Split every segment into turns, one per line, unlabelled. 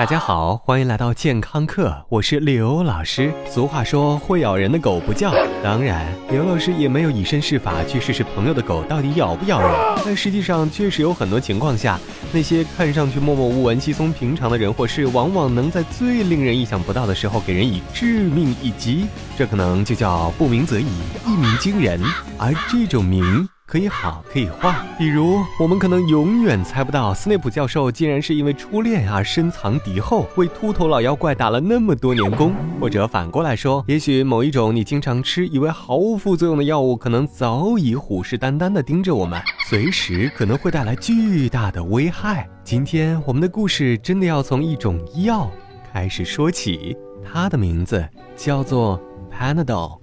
大家好，欢迎来到健康课，我是刘老师。俗话说，会咬人的狗不叫。当然，刘老师也没有以身试法去试试朋友的狗到底咬不咬人。但实际上，确实有很多情况下，那些看上去默默无闻、稀松平常的人或事，往往能在最令人意想不到的时候给人以致命一击。这可能就叫不鸣则已，一鸣惊人。而这种鸣。可以好，可以坏。比如，我们可能永远猜不到，斯内普教授竟然是因为初恋而深藏敌后，为秃头老妖怪打了那么多年工。或者反过来说，也许某一种你经常吃、以为毫无副作用的药物，可能早已虎视眈眈地盯着我们，随时可能会带来巨大的危害。今天，我们的故事真的要从一种药开始说起，它的名字叫做 Panadol。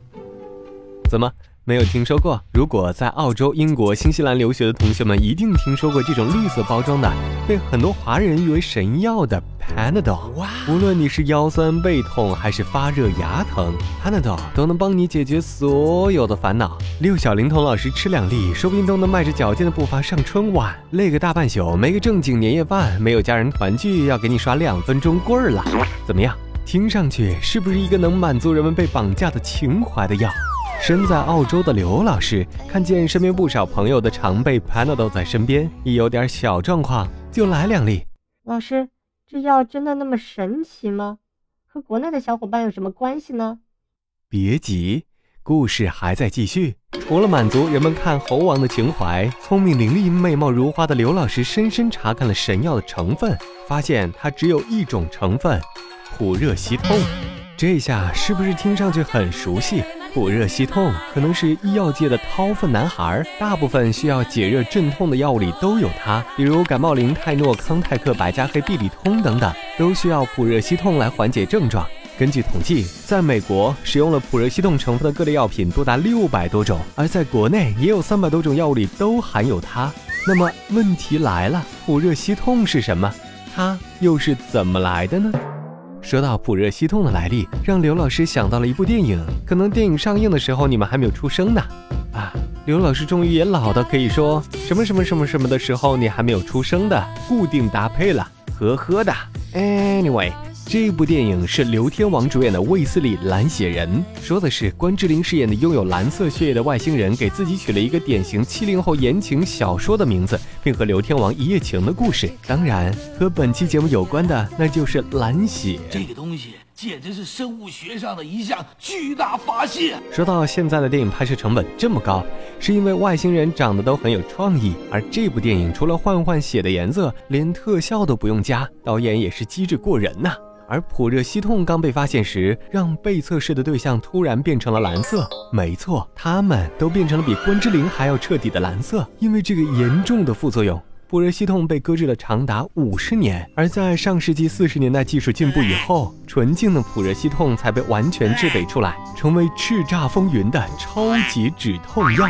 怎么？没有听说过。如果在澳洲、英国、新西兰留学的同学们，一定听说过这种绿色包装的、被很多华人誉为神药的 Panadol。无论你是腰酸背痛还是发热牙疼，Panadol 都能帮你解决所有的烦恼。六小龄童老师吃两粒，说不定都能迈着矫健的步伐上春晚，累个大半宿，没个正经年夜饭，没有家人团聚，要给你耍两分钟棍儿了。怎么样？听上去是不是一个能满足人们被绑架的情怀的药？身在澳洲的刘老师看见身边不少朋友的常备 Panadol 在身边，一有点小状况就来两粒。
老师，这药真的那么神奇吗？和国内的小伙伴有什么关系呢？
别急，故事还在继续。除了满足人们看猴王的情怀，聪明伶俐、美貌如花的刘老师深深查看了神药的成分，发现它只有一种成分——普热息痛。这下是不是听上去很熟悉？普热西痛可能是医药界的掏粪男孩，大部分需要解热镇痛的药物里都有它，比如感冒灵、泰诺、康泰克、百加黑、必理通等等，都需要普热西痛来缓解症状。根据统计，在美国使用了普热西痛成分的各类药品多达六百多种，而在国内也有三百多种药物里都含有它。那么问题来了，普热西痛是什么？它又是怎么来的呢？说到普热西痛的来历，让刘老师想到了一部电影。可能电影上映的时候你们还没有出生呢。啊，刘老师终于也老到可以说什么什么什么什么的时候你还没有出生的固定搭配了，呵呵的。Anyway。这部电影是刘天王主演的《卫斯理蓝血人》，说的是关之琳饰演的拥有蓝色血液的外星人，给自己取了一个典型七零后言情小说的名字，并和刘天王一夜情的故事。当然，和本期节目有关的那就是蓝血
这个东西，简直是生物学上的一项巨大发现。
说到现在的电影拍摄成本这么高，是因为外星人长得都很有创意，而这部电影除了换换血的颜色，连特效都不用加，导演也是机智过人呐。而普热西痛刚被发现时，让被测试的对象突然变成了蓝色。没错，他们都变成了比关之琳还要彻底的蓝色。因为这个严重的副作用，普热西痛被搁置了长达五十年。而在上世纪四十年代技术进步以后，纯净的普热西痛才被完全制备出来，成为叱咤风云的超级止痛药。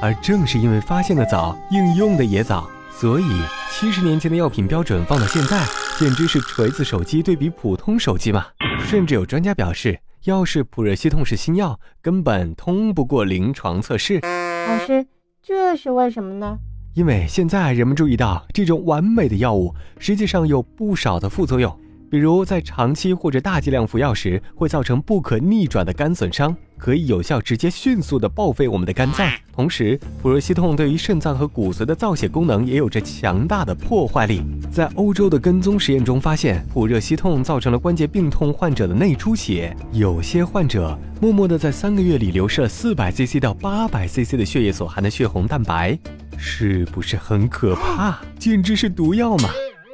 而正是因为发现的早，应用的也早。所以，七十年前的药品标准放到现在，简直是锤子手机对比普通手机嘛！甚至有专家表示，要是普热西痛是新药，根本通不过临床测试。
老师，这是为什么呢？
因为现在人们注意到，这种完美的药物实际上有不少的副作用。比如在长期或者大剂量服药时，会造成不可逆转的肝损伤，可以有效、直接、迅速地报废我们的肝脏。同时，普热西痛对于肾脏和骨髓的造血功能也有着强大的破坏力。在欧洲的跟踪实验中发现，普热西痛造成了关节病痛患者的内出血，有些患者默默地在三个月里流失了四百 cc 到八百 cc 的血液所含的血红蛋白，是不是很可怕？简直是毒药嘛！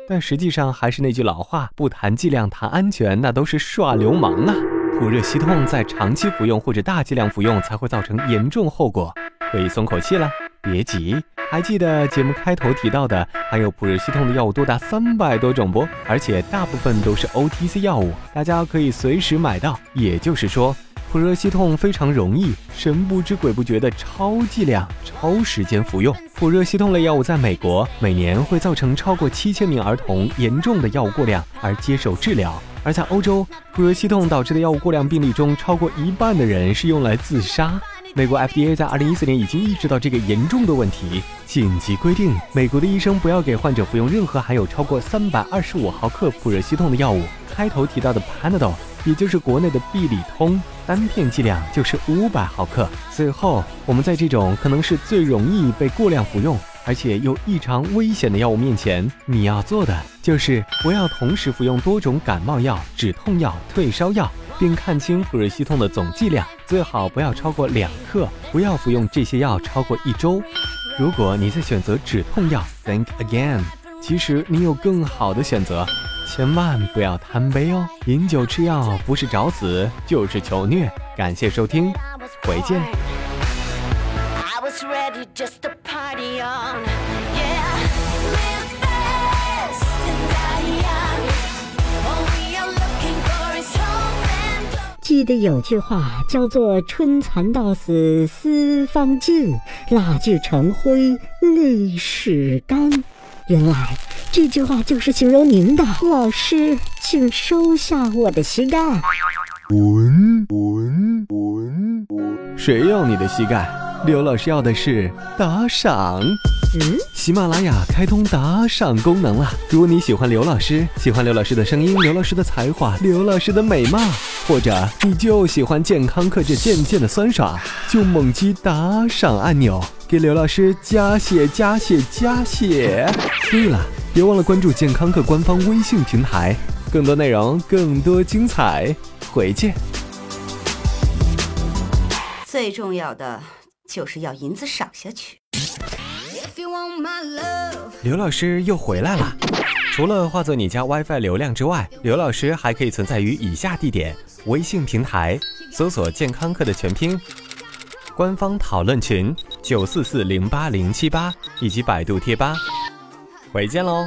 但实际上还是那句老话，不谈剂量谈安全，那都是耍流氓啊！普热息痛在长期服用或者大剂量服用才会造成严重后果，可以松口气了。别急，还记得节目开头提到的含有普热息痛的药物多达三百多种不？而且大部分都是 OTC 药物，大家可以随时买到。也就是说。普热西痛非常容易神不知鬼不觉的超剂量、超时间服用。普热西痛类药物在美国每年会造成超过七千名儿童严重的药物过量而接受治疗，而在欧洲，普热西痛导致的药物过量病例中，超过一半的人是用来自杀。美国 FDA 在2014年已经意识到这个严重的问题，紧急规定美国的医生不要给患者服用任何含有超过325毫克普热西痛的药物。开头提到的 Panadol，也就是国内的必理通，单片剂量就是500毫克。最后，我们在这种可能是最容易被过量服用。而且又异常危险的药物面前，你要做的就是不要同时服用多种感冒药、止痛药、退烧药，并看清普热西痛的总剂量，最好不要超过两克。不要服用这些药超过一周。如果你在选择止痛药，Think again。其实你有更好的选择，千万不要贪杯哦。饮酒吃药不是找死就是求虐。感谢收听，回见。
记得有句话叫做“春蚕到死丝方尽，蜡炬成灰泪始干”。原来这句话就是形容您的。老师，请收下我的膝盖。
滚滚滚滚！谁要你的膝盖？刘老师要的是打赏。嗯，喜马拉雅开通打赏功能了。如果你喜欢刘老师，喜欢刘老师的声音，刘老师的才华，刘老师的美貌，或者你就喜欢健康课这渐渐的酸爽，就猛击打赏按钮，给刘老师加血加血加血。对了，别忘了关注健康课官方微信平台，更多内容，更多精彩，回见。
最重要的就是要银子赏下去。
刘老师又回来了。除了化作你家 WiFi 流量之外，刘老师还可以存在于以下地点：微信平台搜索“健康课”的全拼，官方讨论群九四四零八零七八，以及百度贴吧。回见喽。